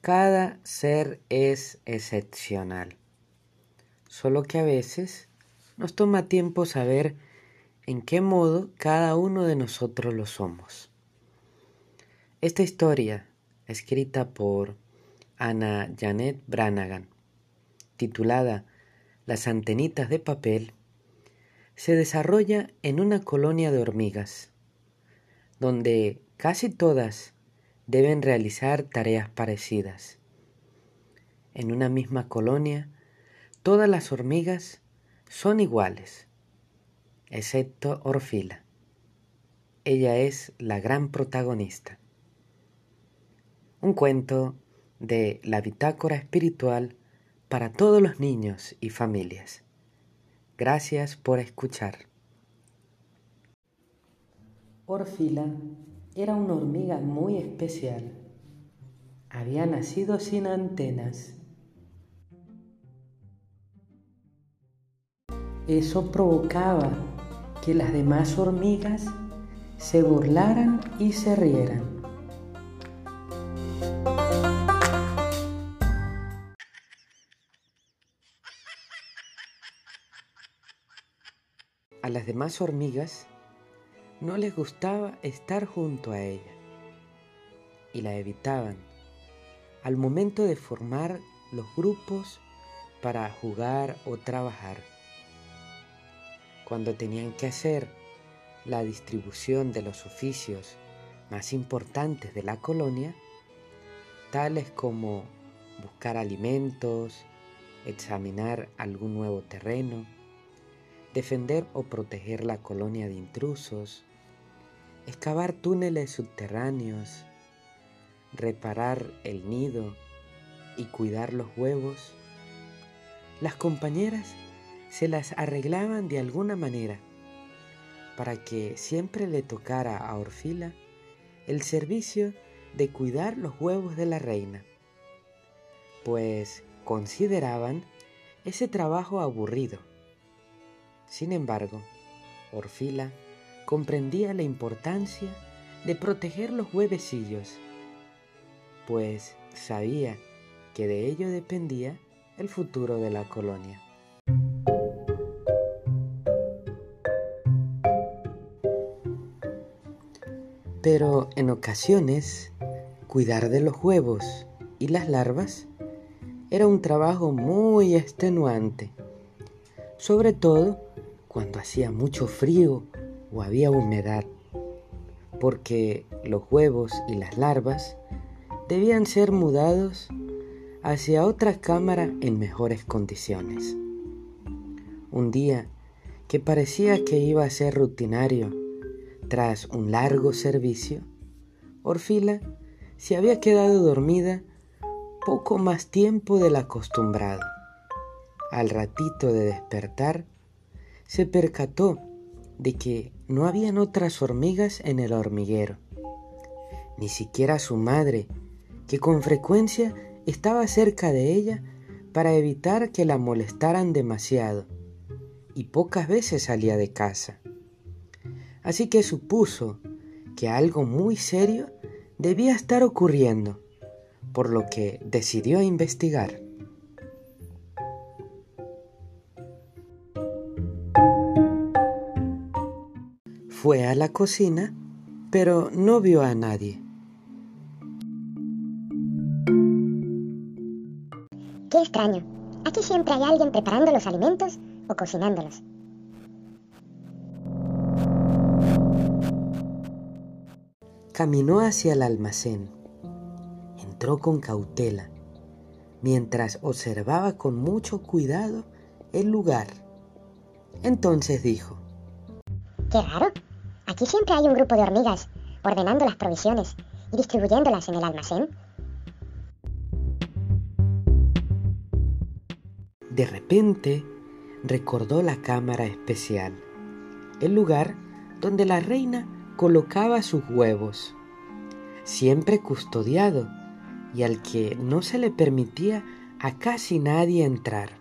Cada ser es excepcional, solo que a veces nos toma tiempo saber en qué modo cada uno de nosotros lo somos. Esta historia, escrita por Ana Janet Branagan, titulada Las antenitas de papel, se desarrolla en una colonia de hormigas, donde casi todas deben realizar tareas parecidas. En una misma colonia, todas las hormigas son iguales, excepto Orfila. Ella es la gran protagonista. Un cuento de la bitácora espiritual para todos los niños y familias. Gracias por escuchar. Orfila era una hormiga muy especial. Había nacido sin antenas. Eso provocaba que las demás hormigas se burlaran y se rieran. A las demás hormigas no les gustaba estar junto a ella y la evitaban. Al momento de formar los grupos para jugar o trabajar, cuando tenían que hacer la distribución de los oficios más importantes de la colonia, tales como buscar alimentos, examinar algún nuevo terreno, defender o proteger la colonia de intrusos, excavar túneles subterráneos, reparar el nido y cuidar los huevos, las compañeras se las arreglaban de alguna manera para que siempre le tocara a Orfila el servicio de cuidar los huevos de la reina, pues consideraban ese trabajo aburrido. Sin embargo, Orfila comprendía la importancia de proteger los huevecillos, pues sabía que de ello dependía el futuro de la colonia. Pero en ocasiones, cuidar de los huevos y las larvas era un trabajo muy extenuante, sobre todo cuando hacía mucho frío o había humedad, porque los huevos y las larvas debían ser mudados hacia otra cámara en mejores condiciones. Un día que parecía que iba a ser rutinario, tras un largo servicio, Orfila se había quedado dormida poco más tiempo del acostumbrado. Al ratito de despertar, se percató de que no habían otras hormigas en el hormiguero, ni siquiera su madre, que con frecuencia estaba cerca de ella para evitar que la molestaran demasiado, y pocas veces salía de casa. Así que supuso que algo muy serio debía estar ocurriendo, por lo que decidió investigar. Fue a la cocina, pero no vio a nadie. Qué extraño. Aquí siempre hay alguien preparando los alimentos o cocinándolos. Caminó hacia el almacén. Entró con cautela, mientras observaba con mucho cuidado el lugar. Entonces dijo, Qué raro. Aquí siempre hay un grupo de hormigas ordenando las provisiones y distribuyéndolas en el almacén. De repente recordó la cámara especial, el lugar donde la reina colocaba sus huevos, siempre custodiado y al que no se le permitía a casi nadie entrar.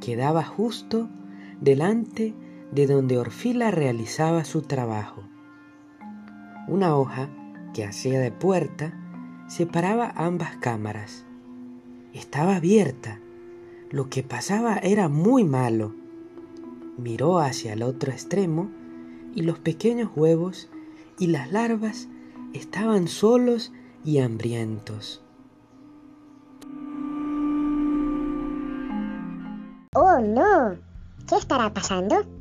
Quedaba justo delante de donde Orfila realizaba su trabajo. Una hoja que hacía de puerta separaba ambas cámaras. Estaba abierta. Lo que pasaba era muy malo. Miró hacia el otro extremo y los pequeños huevos y las larvas estaban solos y hambrientos. ¡Oh, no! ¿Qué estará pasando?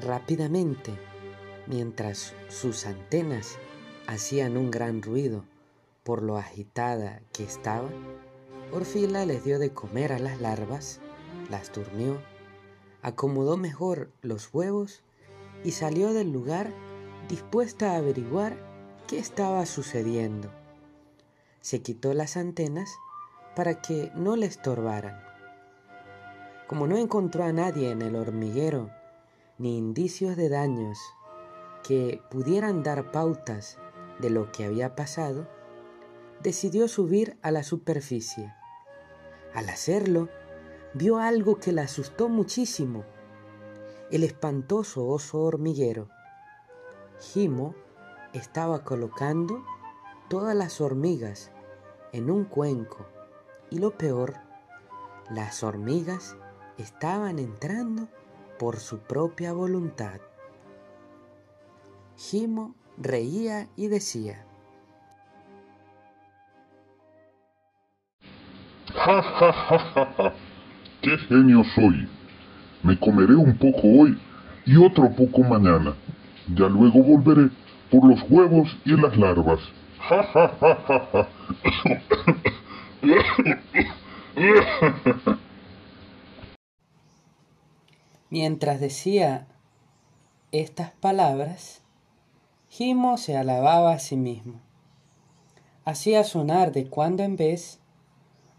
Rápidamente, mientras sus antenas hacían un gran ruido por lo agitada que estaba, Orfila les dio de comer a las larvas, las durmió, acomodó mejor los huevos y salió del lugar dispuesta a averiguar qué estaba sucediendo. Se quitó las antenas para que no le estorbaran. Como no encontró a nadie en el hormiguero ni indicios de daños que pudieran dar pautas de lo que había pasado, decidió subir a la superficie. Al hacerlo, vio algo que la asustó muchísimo, el espantoso oso hormiguero. Jimo estaba colocando todas las hormigas en un cuenco y lo peor, las hormigas estaban entrando por su propia voluntad. Jimo reía y decía, ¡Ja, ja, ja, ja, ja! ¡Qué genio soy! Me comeré un poco hoy y otro poco mañana. Ya luego volveré por los huevos y las larvas. ¡Ja, ja, ja, ja, ja! Mientras decía estas palabras, Jimo se alababa a sí mismo. Hacía sonar de cuando en vez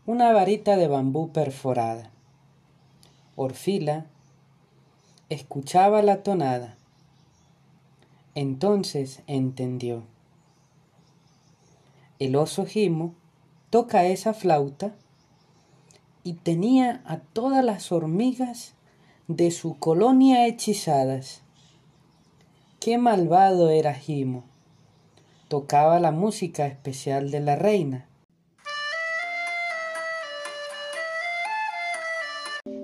una varita de bambú perforada. Orfila escuchaba la tonada. Entonces entendió. El oso Jimo toca esa flauta y tenía a todas las hormigas de su colonia hechizadas. Qué malvado era Jimo. Tocaba la música especial de la reina.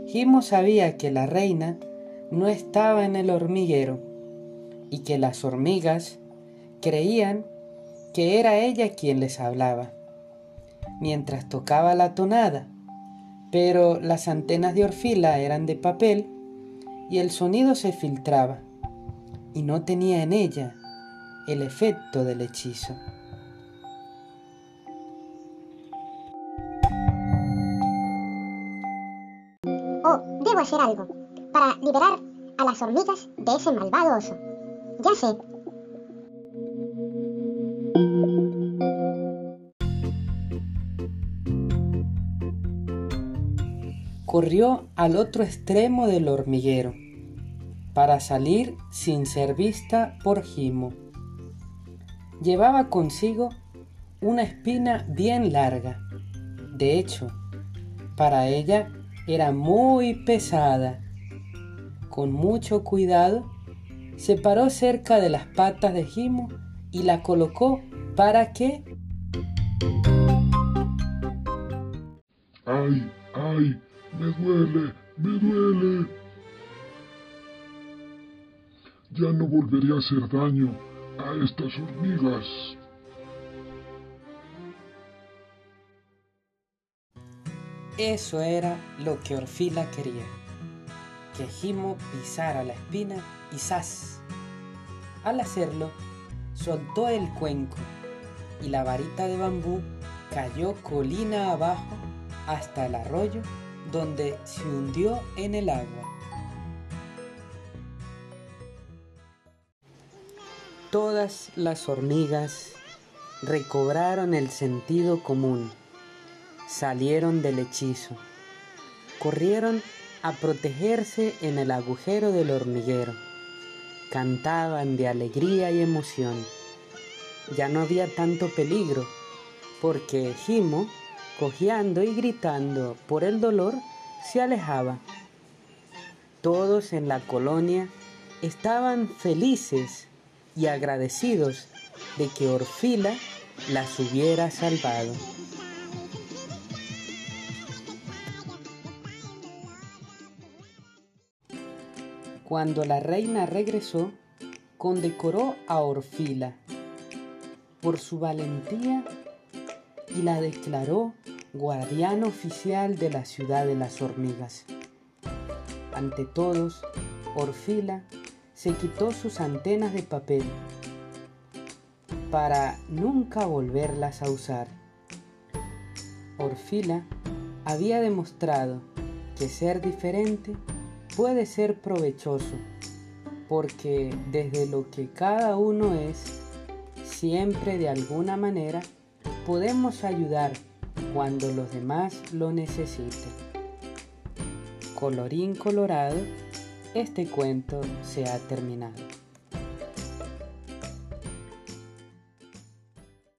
Jimo sabía que la reina no estaba en el hormiguero y que las hormigas creían que era ella quien les hablaba, mientras tocaba la tonada, pero las antenas de Orfila eran de papel y el sonido se filtraba y no tenía en ella el efecto del hechizo. Oh, debo hacer algo para liberar a las hormigas de ese malvado oso. Ya sé. Corrió al otro extremo del hormiguero para salir sin ser vista por Jimo. Llevaba consigo una espina bien larga. De hecho, para ella era muy pesada. Con mucho cuidado, se paró cerca de las patas de Jimo y la colocó para que... ¡Ay, ay! ¡Me duele! ¡Me duele! Ya no volveré a hacer daño a estas hormigas. Eso era lo que Orfila quería, que Jimo pisara la espina y ¡zas! Al hacerlo, soltó el cuenco y la varita de bambú cayó colina abajo hasta el arroyo donde se hundió en el agua. Todas las hormigas recobraron el sentido común, salieron del hechizo, corrieron a protegerse en el agujero del hormiguero, cantaban de alegría y emoción. Ya no había tanto peligro, porque Jimo, cojeando y gritando por el dolor, se alejaba. Todos en la colonia estaban felices y agradecidos de que Orfila las hubiera salvado. Cuando la reina regresó, condecoró a Orfila por su valentía y la declaró guardián oficial de la ciudad de las hormigas. Ante todos, Orfila se quitó sus antenas de papel para nunca volverlas a usar. Orfila había demostrado que ser diferente puede ser provechoso, porque desde lo que cada uno es, siempre de alguna manera podemos ayudar cuando los demás lo necesiten. Colorín colorado, este cuento se ha terminado.